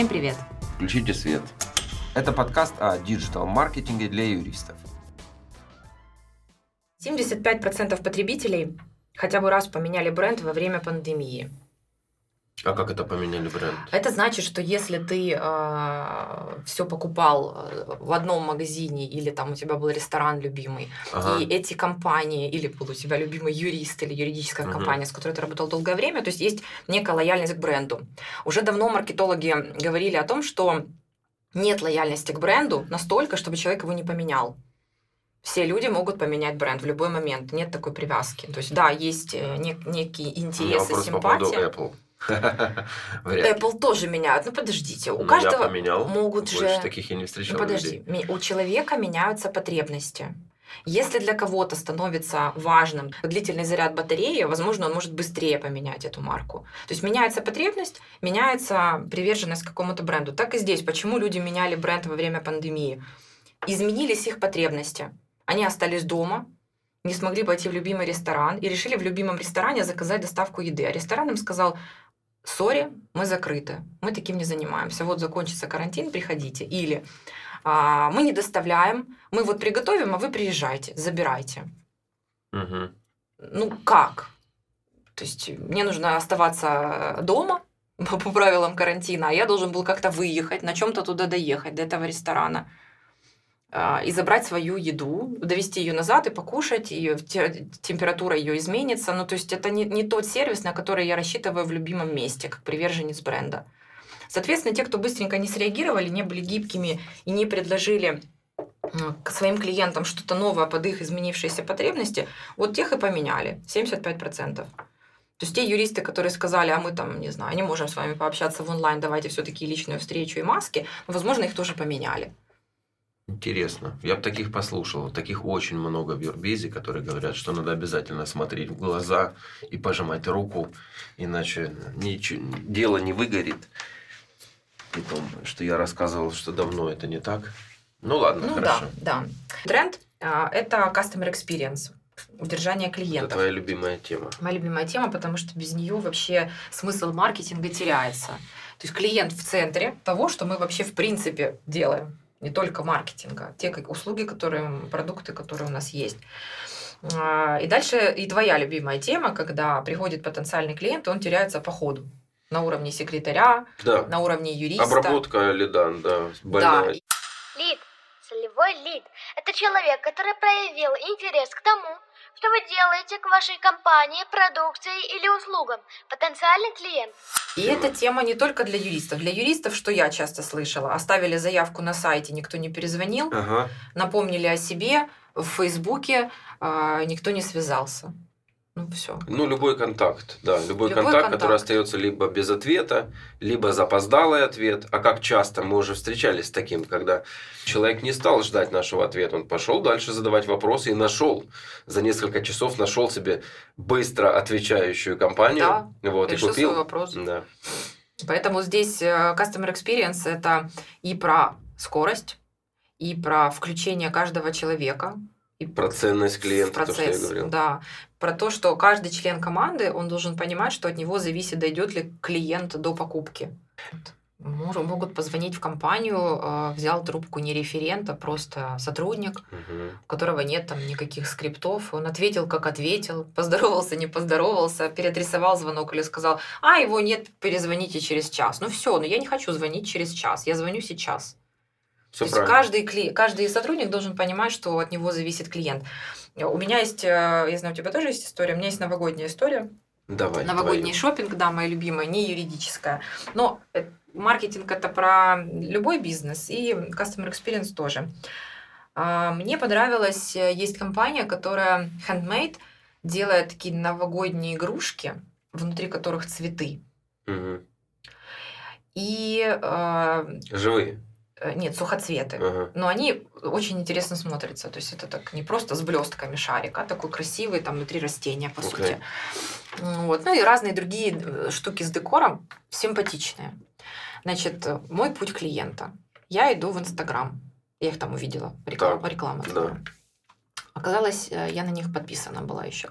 Всем привет! Включите свет. Это подкаст о диджитал-маркетинге для юристов. 75% потребителей хотя бы раз поменяли бренд во время пандемии. А как это поменяли бренд? Это значит, что если ты э, все покупал в одном магазине или там у тебя был ресторан любимый, ага. и эти компании, или был у тебя любимый юрист или юридическая угу. компания, с которой ты работал долгое время, то есть есть некая лояльность к бренду. Уже давно маркетологи говорили о том, что нет лояльности к бренду настолько, чтобы человек его не поменял. Все люди могут поменять бренд в любой момент, нет такой привязки. То есть, да, есть э, нек- некие интересы, симпатии. По Apple. Apple тоже меняют. Ну подождите, у ну, каждого могут Больше же. таких я не встречал. Ну, подожди, у человека меняются потребности. Если для кого-то становится важным длительный заряд батареи, возможно, он может быстрее поменять эту марку. То есть меняется потребность, меняется приверженность какому-то бренду. Так и здесь. Почему люди меняли бренд во время пандемии? Изменились их потребности. Они остались дома, не смогли пойти в любимый ресторан и решили в любимом ресторане заказать доставку еды. А ресторан им сказал, сори, мы закрыты, мы таким не занимаемся. Вот закончится карантин, приходите. Или а, мы не доставляем, мы вот приготовим, а вы приезжайте, забирайте. Угу. Ну как? То есть мне нужно оставаться дома по правилам карантина, а я должен был как-то выехать, на чем-то туда доехать, до этого ресторана и забрать свою еду, довести ее назад и покушать, и температура ее изменится. Ну, то есть это не, не тот сервис, на который я рассчитываю в любимом месте, как приверженец бренда. Соответственно, те, кто быстренько не среагировали, не были гибкими и не предложили к своим клиентам что-то новое под их изменившиеся потребности, вот тех и поменяли, 75%. То есть те юристы, которые сказали, а мы там, не знаю, не можем с вами пообщаться в онлайн, давайте все-таки личную встречу и маски, возможно, их тоже поменяли. Интересно. Я бы таких послушал. Таких очень много в Юрбизе, которые говорят, что надо обязательно смотреть в глаза и пожимать руку, иначе ничего, дело не выгорит. При том, что я рассказывал, что давно это не так. Ну ладно, ну, хорошо. Да, да. Тренд а, – это customer experience удержание клиентов. Это твоя любимая тема. Моя любимая тема, потому что без нее вообще смысл маркетинга теряется. То есть клиент в центре того, что мы вообще в принципе делаем не только маркетинга, те как услуги, которые, продукты, которые у нас есть. А, и дальше и твоя любимая тема, когда приходит потенциальный клиент, он теряется по ходу на уровне секретаря, да. на уровне юриста. Обработка лида, да, больная. Да. Лид, целевой лид – это человек, который проявил интерес к тому, что вы делаете к вашей компании, продукции или услугам. Потенциальный клиент. И эта тема не только для юристов. Для юристов, что я часто слышала, оставили заявку на сайте, никто не перезвонил, ага. напомнили о себе, в Фейсбуке э, никто не связался. Ну, все. Ну, любой контакт, да. Любой, любой контакт, контакт, который остается либо без ответа, либо запоздалый ответ. А как часто мы уже встречались с таким, когда человек не стал ждать нашего ответа, он пошел дальше задавать вопросы и нашел. За несколько часов нашел себе быстро отвечающую компанию. Да, вот, и купил. свой вопрос. Да. Поэтому здесь э, Customer Experience – это и про скорость, и про включение каждого человека, и про ценность клиента, процесс, то, что я говорил. Да, про то, что каждый член команды, он должен понимать, что от него зависит, дойдет ли клиент до покупки. Могут позвонить в компанию, э, взял трубку не референта, просто сотрудник, угу. у которого нет там никаких скриптов. Он ответил, как ответил, поздоровался, не поздоровался, переадресовал звонок или сказал, а, его нет, перезвоните через час. Ну все, но я не хочу звонить через час, я звоню сейчас. Все То есть каждый, кли... каждый сотрудник должен понимать, что от него зависит клиент. У меня есть, э, я знаю, у тебя тоже есть история, у меня есть новогодняя история. Давай. Новогодний шопинг, да, моя любимая, не юридическая. Но э, маркетинг это про любой бизнес и customer experience тоже. А, мне понравилось, э, есть компания, которая handmade делает такие новогодние игрушки, внутри которых цветы. Угу. И э, живые. Э, нет, сухоцветы. Ага. Но они очень интересно смотрятся. То есть это так не просто с блестками шарик, а такой красивый, там внутри растения, по okay. сути. Вот. Ну и разные другие э, штуки с декором симпатичные. Значит, мой путь клиента. Я иду в Инстаграм. Я их там увидела. Реклама. Так, реклама да. Оказалось, э, я на них подписана была еще.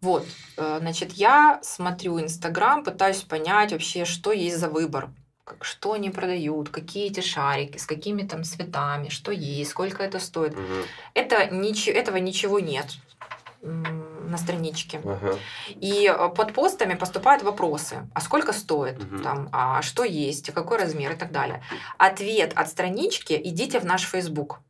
Вот, значит, я смотрю Инстаграм, пытаюсь понять вообще, что есть за выбор что они продают, какие эти шарики, с какими там цветами, что есть, сколько это стоит. Мгм. Это ниче- этого ничего нет на страничке. Ага. И э, под постами поступают вопросы. А сколько стоит? Мгм. Там, а что есть? Какой размер? И так далее. Ответ от странички – идите в наш Facebook.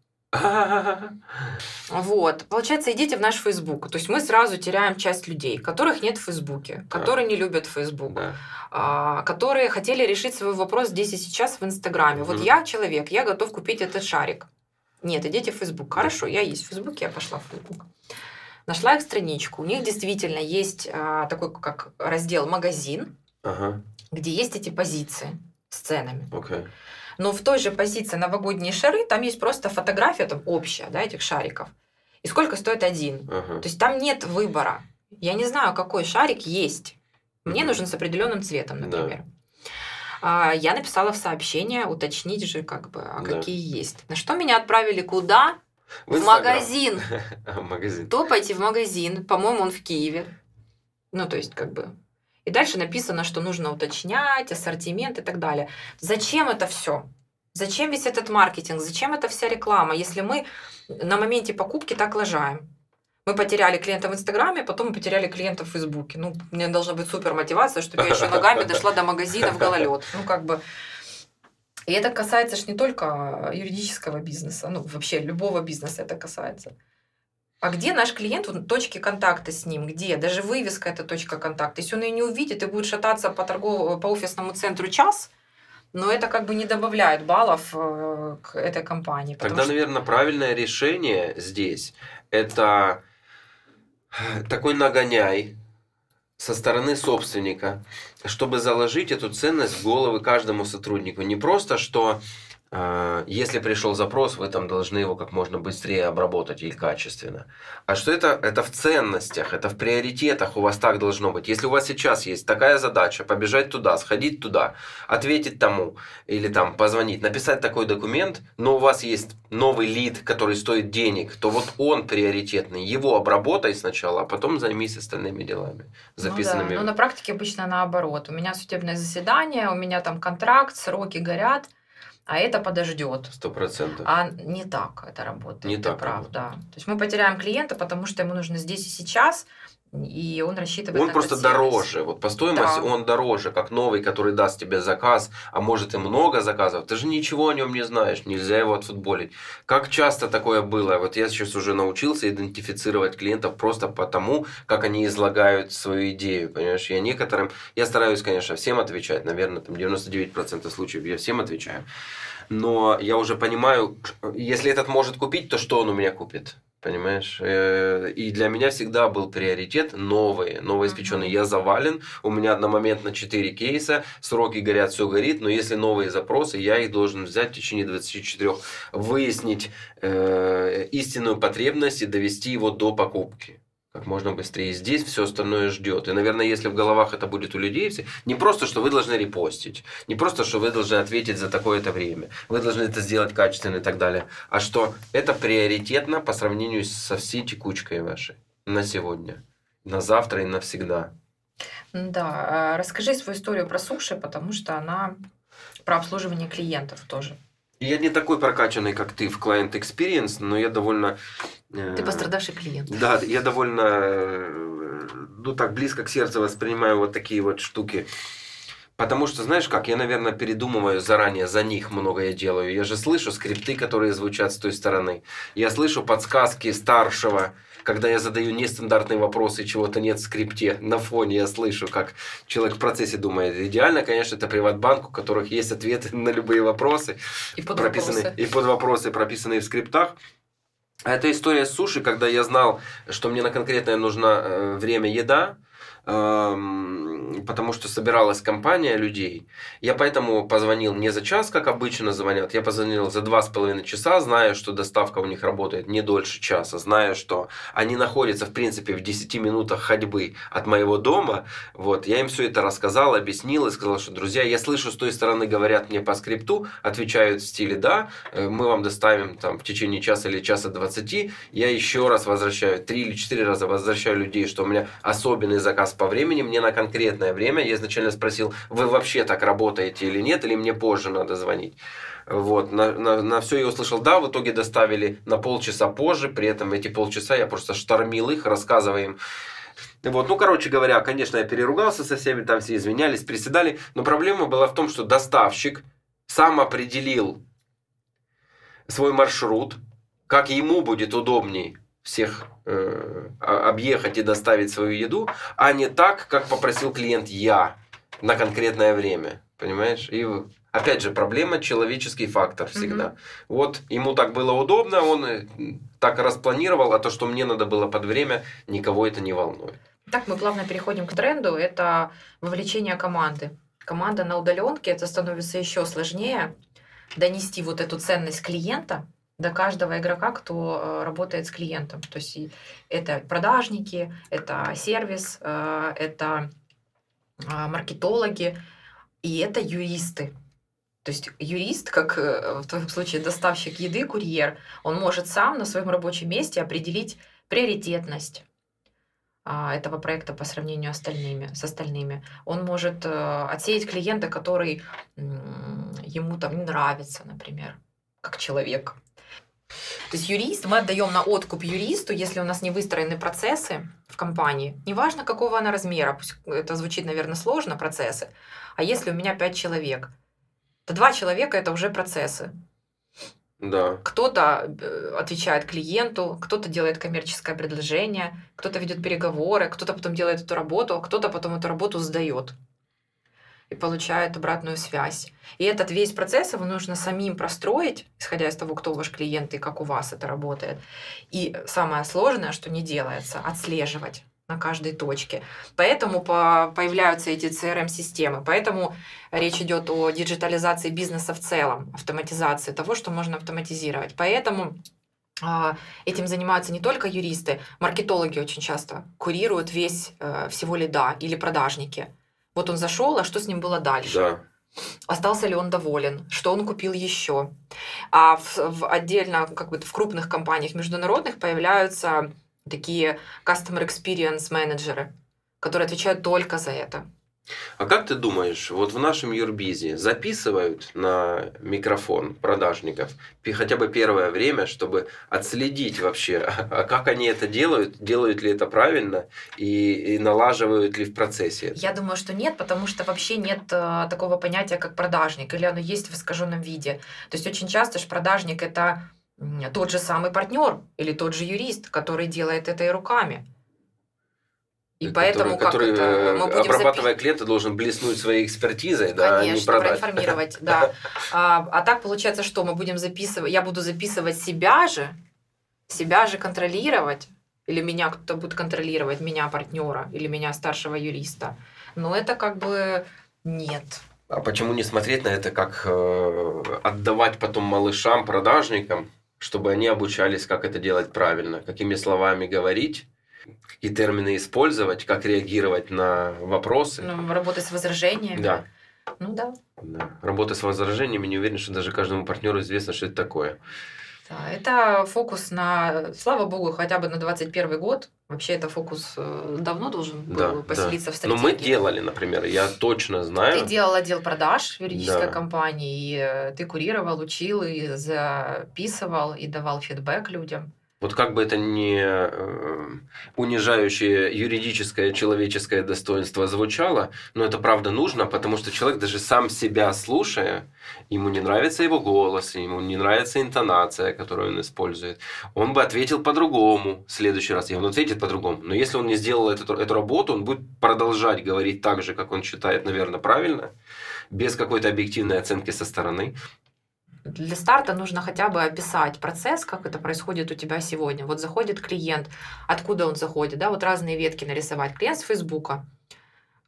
Вот. Получается, идите в наш Facebook. То есть мы сразу теряем часть людей, которых нет в Фейсбуке, которые не любят Facebook, Да. а, которые хотели решить свой вопрос здесь и сейчас в Инстаграме. Вот я человек, я готов купить этот шарик. Нет, идите в Facebook. Хорошо, я есть в Фейсбуке, я пошла в Facebook. Нашла их страничку. У них действительно есть а, такой как раздел магазин, Ага. где есть эти позиции с ценами. Окей. Но в той же позиции новогодние шары там есть просто фотография там общая, да, этих шариков. И сколько стоит один. Ага. То есть там нет выбора. Я не знаю, какой шарик есть. Мне нужен с определенным цветом, Да. например. А, Я написала в сообщение, уточнить же, как бы, а Да. какие есть. На что меня отправили куда? В, Инстаграм. магазин. А, в магазин. Топайте в магазин. По-моему, он в Киеве. Ну, то есть, как бы. И дальше написано, что нужно уточнять ассортимент и так далее. Зачем это все? Зачем весь этот маркетинг? Зачем эта вся реклама, если мы на моменте покупки так лажаем? Мы потеряли клиента в Инстаграме, потом мы потеряли клиента в Фейсбуке. Ну, мне должна быть супер мотивация, чтобы я еще ногами дошла до магазина в гололед. Ну, как бы... И это касается ж не только юридического бизнеса, ну, вообще любого бизнеса это касается. А где наш клиент, вот точки контакта с ним, где? Даже вывеска это точка контакта. Если он ее не увидит и будет шататься по, торгов... по офисному центру час, но это как бы не добавляет баллов э, к этой компании. Тогда, что- наверное, правильное решение здесь это такой нагоняй со стороны собственника, чтобы заложить эту ценность в головы каждому сотруднику. Не просто, что если пришел запрос, вы там должны его как можно быстрее обработать или качественно. А что это, это в ценностях, это в приоритетах у вас так должно быть. Если у вас сейчас есть такая задача, побежать туда, сходить туда, ответить тому, или там позвонить, написать такой документ, но у вас есть новый лид, который стоит денег, то вот он приоритетный. Его обработай сначала, а потом займись остальными делами, записанными. Ну, да. Но на практике обычно наоборот. У меня судебное заседание, у меня там контракт, сроки горят, а это подождет. Сто процентов. А не так это работает. Не так прав, работает. да. То есть мы потеряем клиента, потому что ему нужно здесь и сейчас, и он рассчитывает Он на просто дороже. Вот по стоимости Да. он дороже, как новый, который даст тебе заказ, а может и много заказов. Ты же ничего о нем не знаешь, нельзя его отфутболить. Как часто такое было? Вот я сейчас уже научился идентифицировать клиентов просто потому, как они излагают свою идею, понимаешь? Я некоторым, я стараюсь, конечно, всем отвечать, наверное, там 99% случаев я всем отвечаю. Но я уже понимаю, если этот может купить, то что он у меня купит? Понимаешь? Э, И для меня всегда был приоритет новые, новоиспеченные. Я завален, у меня одномоментно 4 кейса, сроки горят, все горит, но если новые запросы, я их должен взять в течение 24, выяснить э, истинную потребность и довести его до покупки как можно быстрее. Здесь все остальное ждет. И, наверное, если в головах это будет у людей, все, не просто, что вы должны репостить, не просто, что вы должны ответить за такое-то время, вы должны это сделать качественно и так далее, а что это приоритетно по сравнению со всей текучкой вашей на сегодня, на завтра и навсегда. Да, а, расскажи свою историю про суши, потому что она про обслуживание клиентов тоже. Я не такой прокачанный, как ты в Client Experience, но я довольно... э, Ты пострадавший клиент. Да, я довольно, э, ну так близко к сердцу воспринимаю вот такие вот штуки. Потому что, знаешь как, я, наверное, передумываю заранее, за них много я делаю. Я же слышу скрипты, которые звучат с той стороны. Я слышу подсказки старшего, когда я задаю нестандартные вопросы, чего-то нет в скрипте. На фоне я слышу, как человек в процессе думает. Идеально, конечно, это приватбанк, у которых есть ответы на любые вопросы И под прописанные, вопросы. и под вопросы, прописанные в скриптах. А это история с суши, когда я знал, что мне на конкретное нужно э, время еда, потому что собиралась компания людей. Я поэтому позвонил не за час, как обычно звонят, я позвонил за два с половиной часа, зная, что доставка у них работает не дольше часа, зная, что они находятся, в принципе, в 10 минутах ходьбы от моего дома. Вот, я им все это рассказал, объяснил и сказал, что, друзья, я слышу, с той стороны говорят мне по скрипту, отвечают в стиле «да», э, мы вам доставим там в течение часа или часа 20, я еще раз возвращаю, три или четыре раза возвращаю людей, что у меня особенный заказ по времени, мне на конкретное время. Я изначально спросил, вы вообще так работаете или нет, или мне позже надо звонить. Вот, на, на, на все я услышал да, в итоге доставили на полчаса позже, при этом эти полчаса я просто штормил их, рассказывая им, вот, ну, короче говоря, конечно, я переругался со всеми, там все извинялись, приседали, но проблема была в том, что доставщик сам определил свой маршрут, как ему будет удобней всех э, объехать и доставить свою еду, а не так, как попросил клиент я на конкретное время. Понимаешь? И опять же, проблема человеческий фактор всегда. Угу. Вот ему так было удобно, он э, так распланировал, а то, что мне надо было под время, никого это не волнует. Так мы плавно переходим к тренду. Это вовлечение команды. Команда на удаленке, это становится еще сложнее донести вот эту ценность клиента до каждого игрока, кто э, работает с клиентом. То есть это продажники, это сервис, э, это а, маркетологи и это юристы. То есть юрист, как э, в твоем случае доставщик еды, курьер, он может сам на своем рабочем месте определить приоритетность а, этого проекта по сравнению остальными, с остальными. Он может отсеять клиента, который ему там не нравится, например, как человек. То есть юрист, мы отдаем на откуп юристу, если у нас не выстроены процессы в компании, неважно какого она размера, пусть это звучит, наверное, сложно, процессы, а если у меня пять человек, то два человека это уже процессы. Да. Кто-то э, отвечает клиенту, кто-то делает коммерческое предложение, кто-то ведет переговоры, кто-то потом делает эту работу, а кто-то потом эту работу сдает и получает обратную связь. И этот весь процесс его нужно самим простроить, исходя из того, кто ваш клиент и как у вас это работает. И самое сложное, что не делается, отслеживать на каждой точке. Поэтому появляются эти CRM-системы. Поэтому речь идет о диджитализации бизнеса в целом, автоматизации того, что можно автоматизировать. Поэтому а, Этим занимаются не только юристы, маркетологи очень часто курируют весь э, всего лида или продажники. Вот он зашел, а что с ним было дальше? Да. Остался ли он доволен? Что он купил еще? А в, в отдельно, как бы в крупных компаниях международных появляются такие customer experience менеджеры, которые отвечают только за это. А как ты думаешь, вот в нашем Юрбизе записывают на микрофон продажников хотя бы первое время, чтобы отследить вообще, а как они это делают, делают ли это правильно и, и налаживают ли в процессе? Я думаю, что нет, потому что вообще нет э, такого понятия, как продажник, или оно есть в искаженном виде. То есть очень часто же продажник это тот же самый партнер или тот же юрист, который делает это и руками. И который, поэтому который, как это мы будем обрабатывая запи... клиента, должен блеснуть своей экспертизой, да, Конечно, а не продать. проинформировать, да. А, а так получается, что мы будем записывать, я буду записывать себя же, себя же контролировать, или меня кто-то будет контролировать, меня партнера, или меня старшего юриста. Но это как бы нет. А почему не смотреть на это, как э, отдавать потом малышам, продажникам, чтобы они обучались, как это делать правильно, какими словами говорить, и термины использовать, как реагировать на вопросы. Ну, работать с возражениями. Да. Ну да. да. Работа с возражениями, не уверен, что даже каждому партнеру известно, что это такое. Да, это фокус на, слава богу, хотя бы на 21 год. Вообще это фокус э, давно должен был да, поселиться да. в стратегии. Но мы делали, например, я точно знаю. Ты делал отдел продаж юридической да. компании, и э, ты курировал, учил, и записывал, и давал фидбэк людям. Вот как бы это не э, унижающее юридическое человеческое достоинство звучало, но это правда нужно, потому что человек даже сам себя слушая, ему не нравится его голос, ему не нравится интонация, которую он использует, он бы ответил по-другому в следующий раз, и он ответит по-другому. Но если он не сделал эту, эту работу, он будет продолжать говорить так же, как он считает, наверное, правильно, без какой-то объективной оценки со стороны, для старта нужно хотя бы описать процесс, как это происходит у тебя сегодня. Вот заходит клиент, откуда он заходит, да, вот разные ветки нарисовать. Клиент с Фейсбука,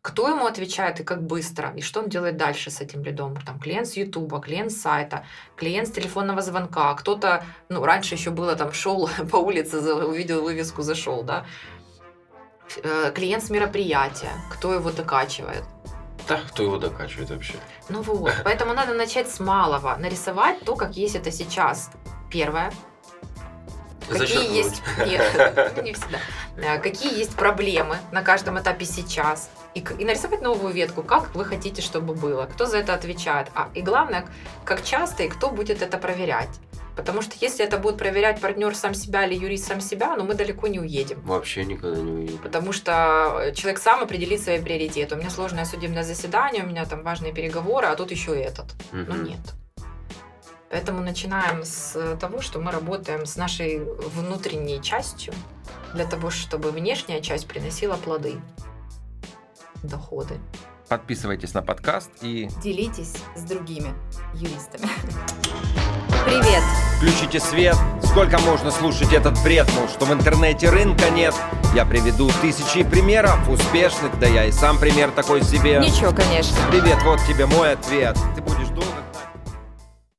кто ему отвечает и как быстро, и что он делает дальше с этим лидом. Там клиент с Ютуба, клиент с сайта, клиент с телефонного звонка, кто-то, ну, раньше еще было там, шел по улице, увидел вывеску, зашел, да. Э, клиент с мероприятия, кто его докачивает. Да, кто его докачивает вообще? Ну вот, поэтому надо начать с малого, нарисовать то, как есть это сейчас. Первое. какие есть... Нет, не всегда. А, Какие есть проблемы на каждом этапе сейчас. И нарисовать новую ветку, как вы хотите, чтобы было, кто за это отвечает. А, и главное, как часто и кто будет это проверять. Потому что если это будет проверять партнер сам себя или юрист сам себя, ну мы далеко не уедем. Вообще никогда не увидел. Потому что человек сам определит свои приоритеты. У меня сложное судебное заседание, у меня там важные переговоры, а тут еще и этот. Ну Мгм. нет. Поэтому начинаем с того, что мы работаем с нашей внутренней частью для того, чтобы внешняя часть приносила плоды, доходы. Подписывайтесь на подкаст и Делитесь с другими юристами. Привет! Включите свет. Сколько можно слушать этот бред, мол, что в интернете рынка нет? Я приведу тысячи примеров успешных, да я и сам пример такой себе. Ничего, конечно. Привет, вот тебе мой ответ. Ты